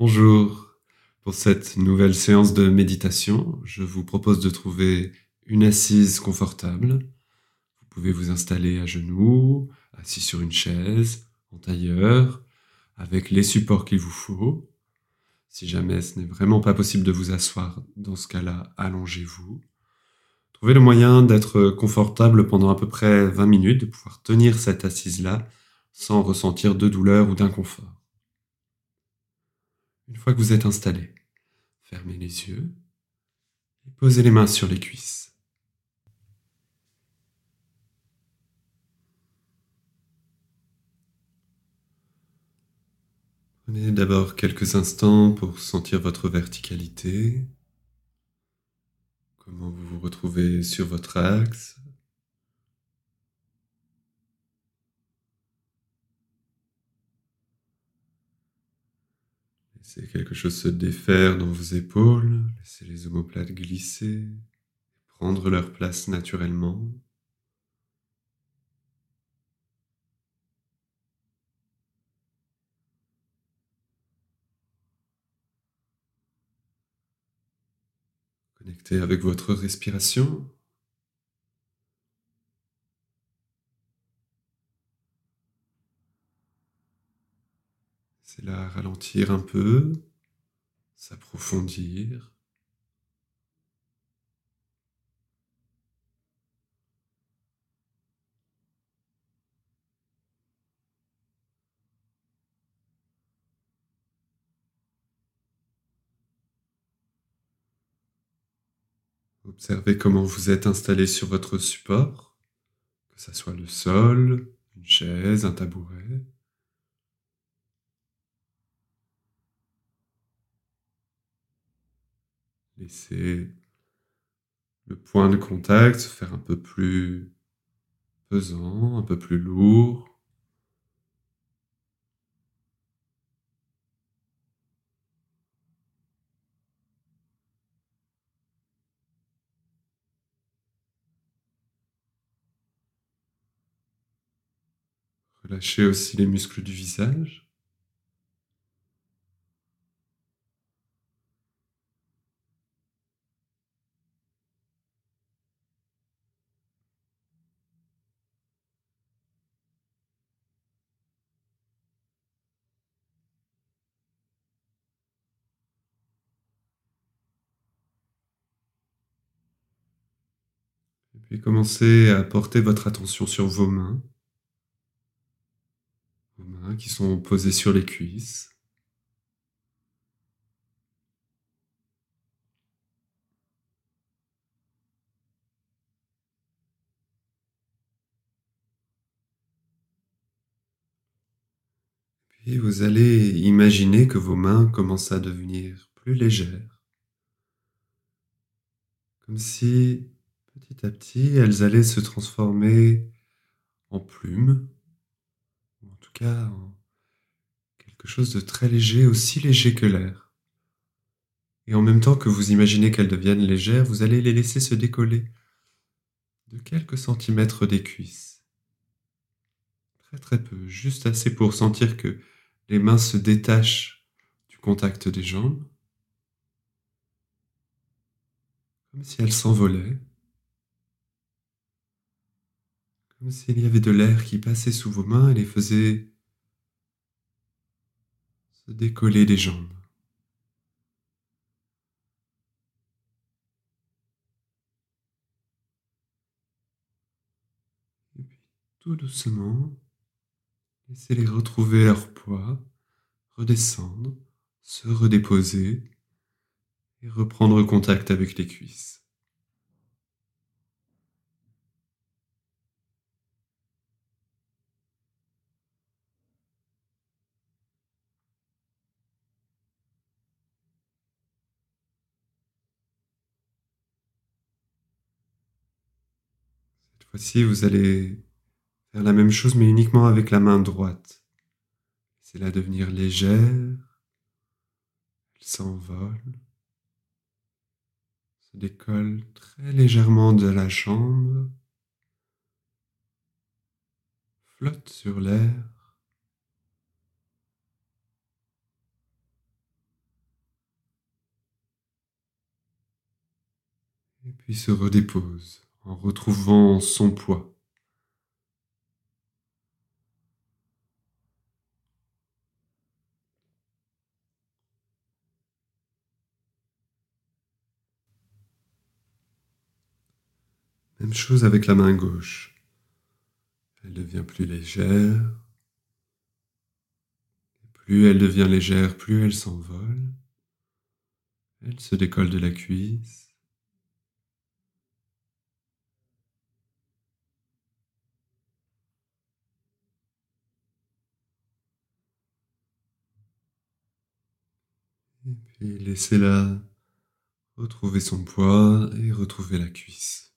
Bonjour. Pour cette nouvelle séance de méditation, je vous propose de trouver une assise confortable. Vous pouvez vous installer à genoux, assis sur une chaise, en tailleur, avec les supports qu'il vous faut. Si jamais ce n'est vraiment pas possible de vous asseoir, dans ce cas-là, allongez-vous. Trouvez le moyen d'être confortable pendant à peu près 20 minutes, de pouvoir tenir cette assise-là sans ressentir de douleur ou d'inconfort. Une fois que vous êtes installé, fermez les yeux et posez les mains sur les cuisses. Prenez d'abord quelques instants pour sentir votre verticalité, comment vous vous retrouvez sur votre axe, Laissez quelque chose se défaire dans vos épaules, laissez les omoplates glisser, prendre leur place naturellement. Connectez avec votre respiration. C'est là ralentir un peu, s'approfondir. Observez comment vous êtes installé sur votre support, que ce soit le sol, une chaise, un tabouret. Laissez le point de contact se faire un peu plus pesant, un peu plus lourd. Relâchez aussi les muscles du visage. Puis commencez à porter votre attention sur vos mains, vos mains qui sont posées sur les cuisses. Puis vous allez imaginer que vos mains commencent à devenir plus légères, comme si petit à petit elles allaient se transformer en plumes, ou en tout cas en quelque chose de très léger, aussi léger que l'air. Et en même temps que vous imaginez qu'elles deviennent légères, vous allez les laisser se décoller de quelques centimètres des cuisses. Très très peu, juste assez pour sentir que les mains se détachent du contact des jambes, comme si elles s'envolaient, comme s'il y avait de l'air qui passait sous vos mains et les faisait se décoller des jambes. Et puis tout doucement, Laissez-les retrouver leur poids, redescendre, se redéposer et reprendre contact avec les cuisses. fois-ci, vous allez faire la même chose, mais uniquement avec la main droite. Laissez-la devenir légère. Elle s'envole. Se décolle très légèrement de la chambre. Flotte sur l'air. Et puis se redépose en retrouvant son poids. Même chose avec la main gauche. Elle devient plus légère. plus elle devient légère, plus elle s'envole. Elle se décolle de la cuisse. Et puis laissez-la retrouver son poids et retrouver la cuisse.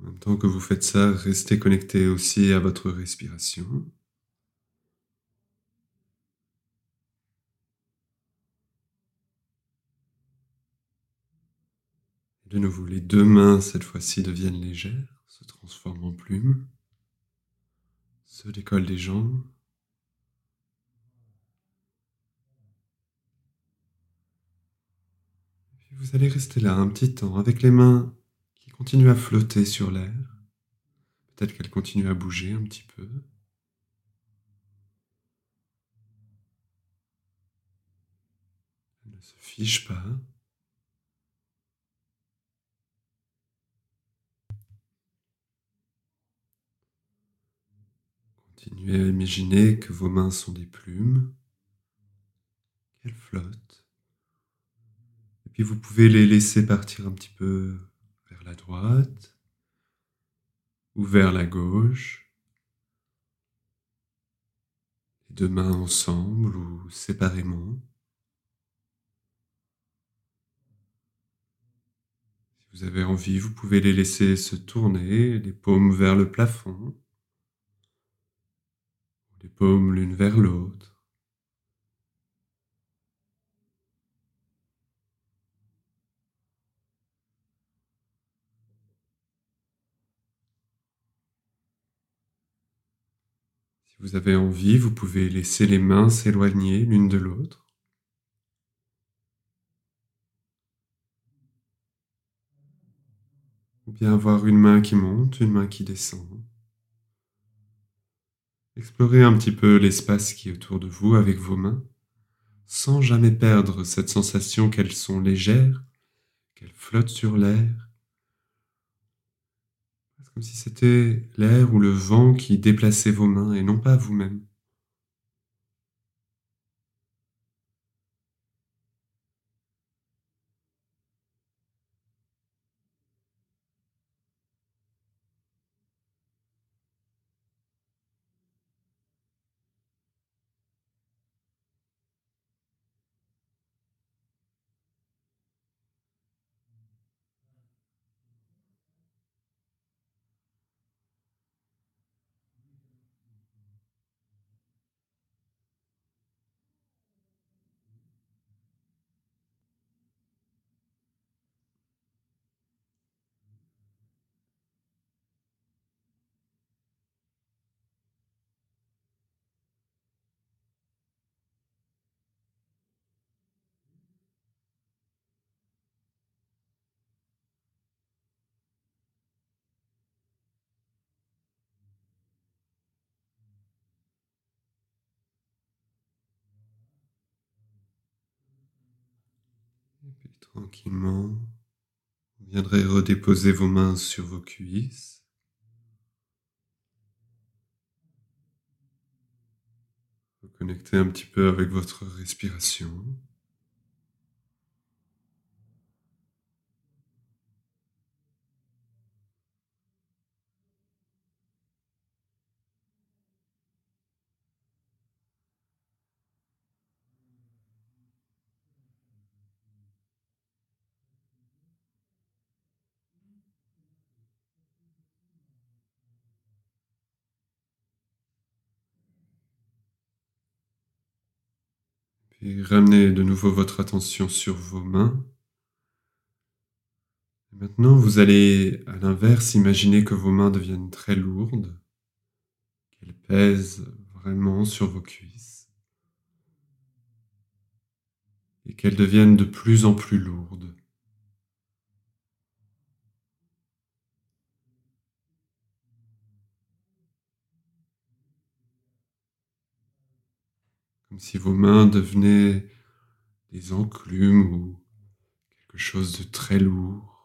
En même temps que vous faites ça, restez connecté aussi à votre respiration. De nouveau, les deux mains, cette fois-ci, deviennent légères, se transforment en plumes, se décollent des jambes. Puis vous allez rester là un petit temps avec les mains qui continuent à flotter sur l'air. Peut-être qu'elles continuent à bouger un petit peu. Elles ne se fichent pas. Continuez à imaginer que vos mains sont des plumes, qu'elles flottent. Et puis vous pouvez les laisser partir un petit peu vers la droite ou vers la gauche. Les deux mains ensemble ou séparément. Si vous avez envie, vous pouvez les laisser se tourner, les paumes vers le plafond les paumes l'une vers l'autre. Si vous avez envie, vous pouvez laisser les mains s'éloigner l'une de l'autre. Ou bien avoir une main qui monte, une main qui descend. Explorez un petit peu l'espace qui est autour de vous avec vos mains, sans jamais perdre cette sensation qu'elles sont légères, qu'elles flottent sur l'air. Comme si c'était l'air ou le vent qui déplaçait vos mains et non pas vous-même. Et puis tranquillement, vous viendrez redéposer vos mains sur vos cuisses. Reconnecter un petit peu avec votre respiration. Puis ramenez de nouveau votre attention sur vos mains. Et maintenant, vous allez à l'inverse imaginer que vos mains deviennent très lourdes, qu'elles pèsent vraiment sur vos cuisses et qu'elles deviennent de plus en plus lourdes. Si vos mains devenaient des enclumes ou quelque chose de très lourd.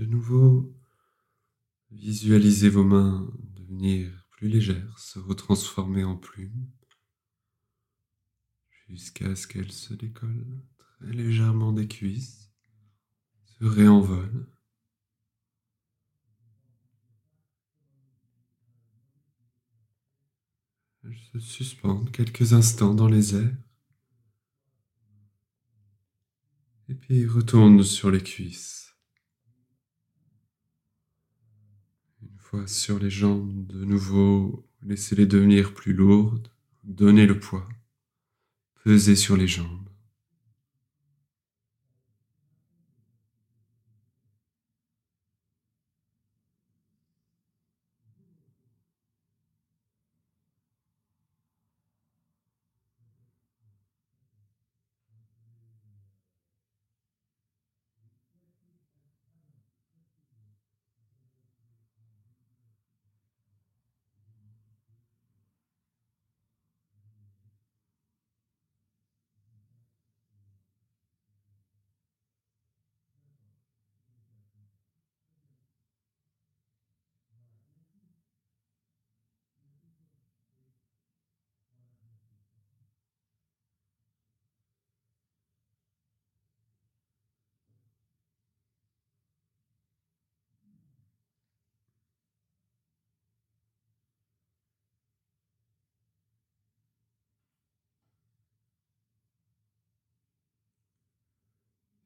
De nouveau, visualisez vos mains devenir plus légères, se retransformer en plumes, jusqu'à ce qu'elles se décollent très légèrement des cuisses, se réenvolent. Elles se suspendent quelques instants dans les airs. Et puis retournent sur les cuisses. Sur les jambes, de nouveau, laissez-les devenir plus lourdes, donnez le poids, pesez sur les jambes.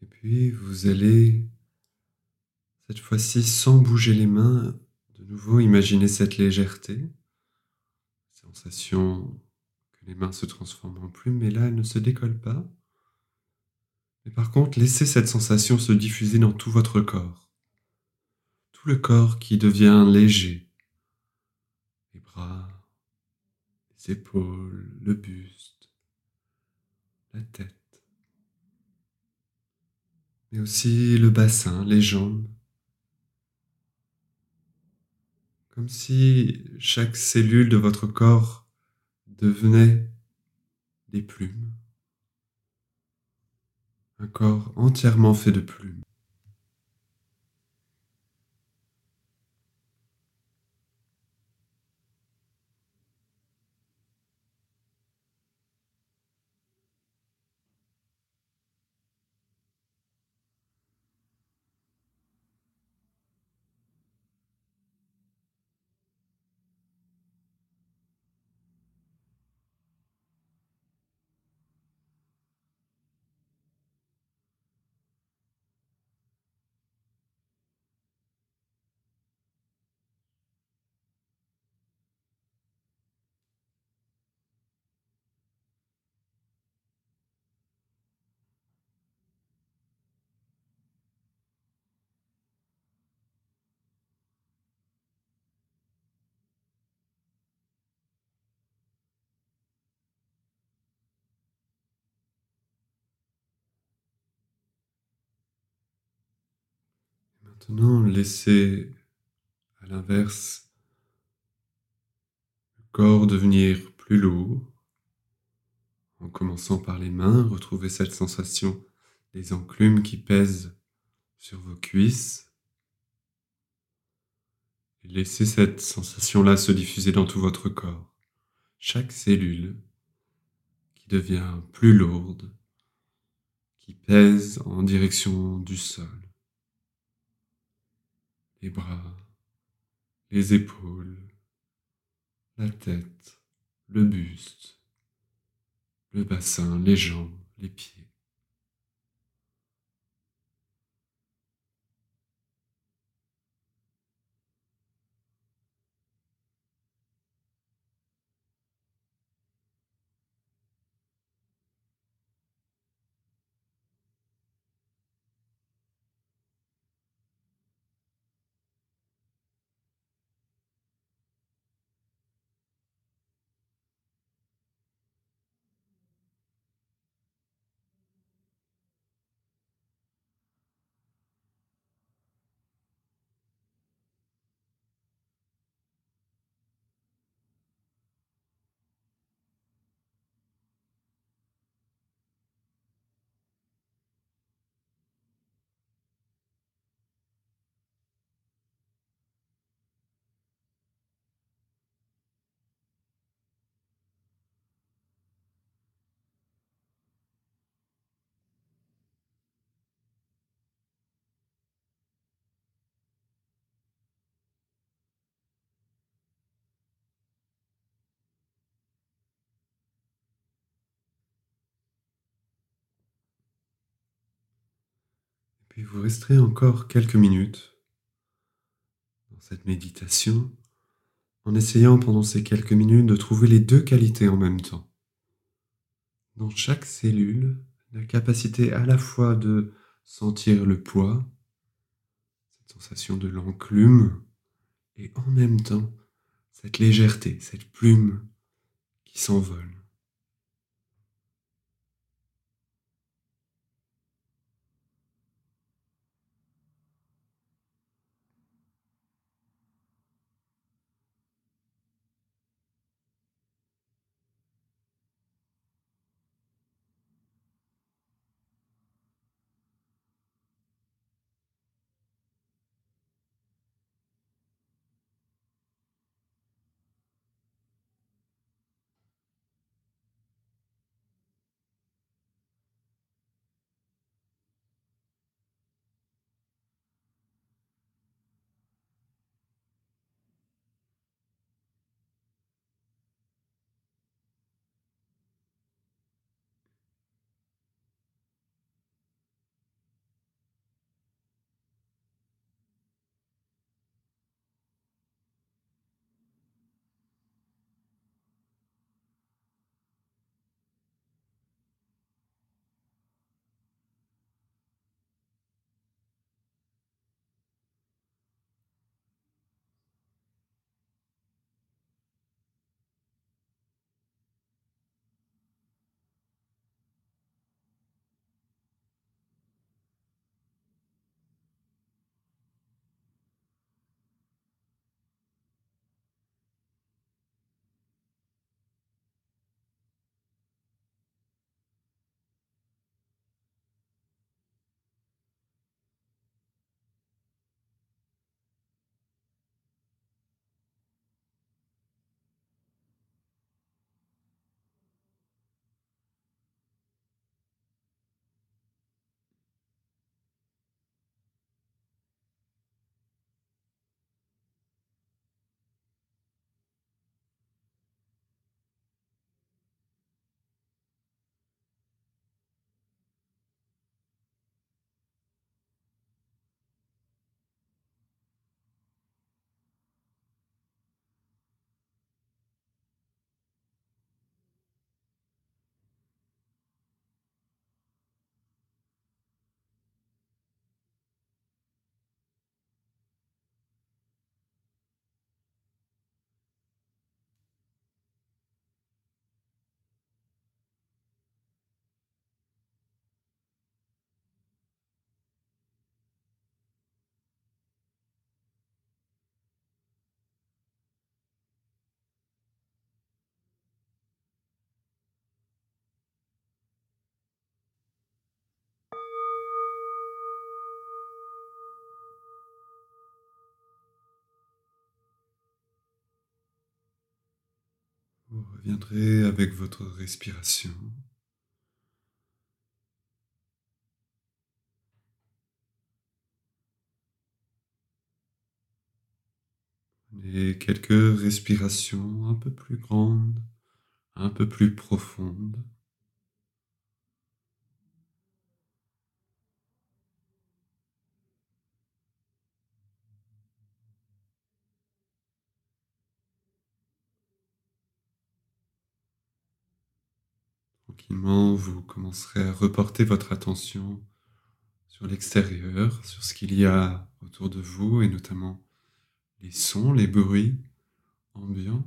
Et puis vous allez, cette fois-ci sans bouger les mains, de nouveau imaginer cette légèreté, sensation que les mains se transforment en plumes, mais là elles ne se décollent pas. Mais par contre, laissez cette sensation se diffuser dans tout votre corps. Tout le corps qui devient léger. Les bras, les épaules, le buste, la tête mais aussi le bassin, les jambes. Comme si chaque cellule de votre corps devenait des plumes. Un corps entièrement fait de plumes. Maintenant, laissez à l'inverse le corps devenir plus lourd. En commençant par les mains, retrouvez cette sensation des enclumes qui pèsent sur vos cuisses. Laissez cette sensation-là se diffuser dans tout votre corps. Chaque cellule qui devient plus lourde, qui pèse en direction du sol. Les bras, les épaules, la tête, le buste, le bassin, les jambes, les pieds. Puis vous resterez encore quelques minutes dans cette méditation en essayant pendant ces quelques minutes de trouver les deux qualités en même temps. Dans chaque cellule, la capacité à la fois de sentir le poids, cette sensation de l'enclume, et en même temps cette légèreté, cette plume qui s'envole. Reviendrez avec votre respiration. Prenez quelques respirations un peu plus grandes, un peu plus profondes. Tranquillement, vous commencerez à reporter votre attention sur l'extérieur, sur ce qu'il y a autour de vous et notamment les sons, les bruits ambiants.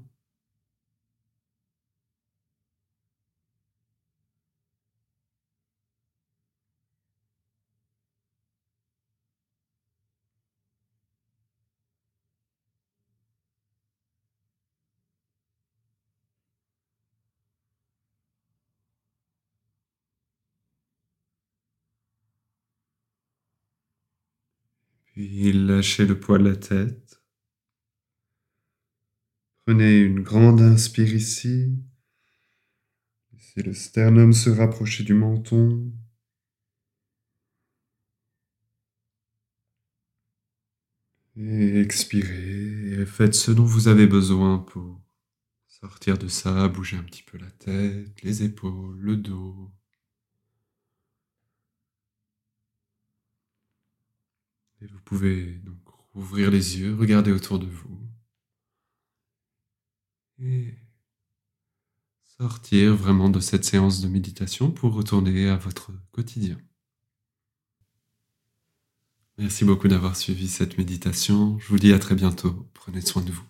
Puis lâchez le poids de la tête. Prenez une grande inspire ici. Laissez le sternum se rapprocher du menton. Et expirez et faites ce dont vous avez besoin pour sortir de ça, bouger un petit peu la tête, les épaules, le dos. Vous pouvez donc ouvrir les yeux, regarder autour de vous et sortir vraiment de cette séance de méditation pour retourner à votre quotidien. Merci beaucoup d'avoir suivi cette méditation. Je vous dis à très bientôt. Prenez soin de vous.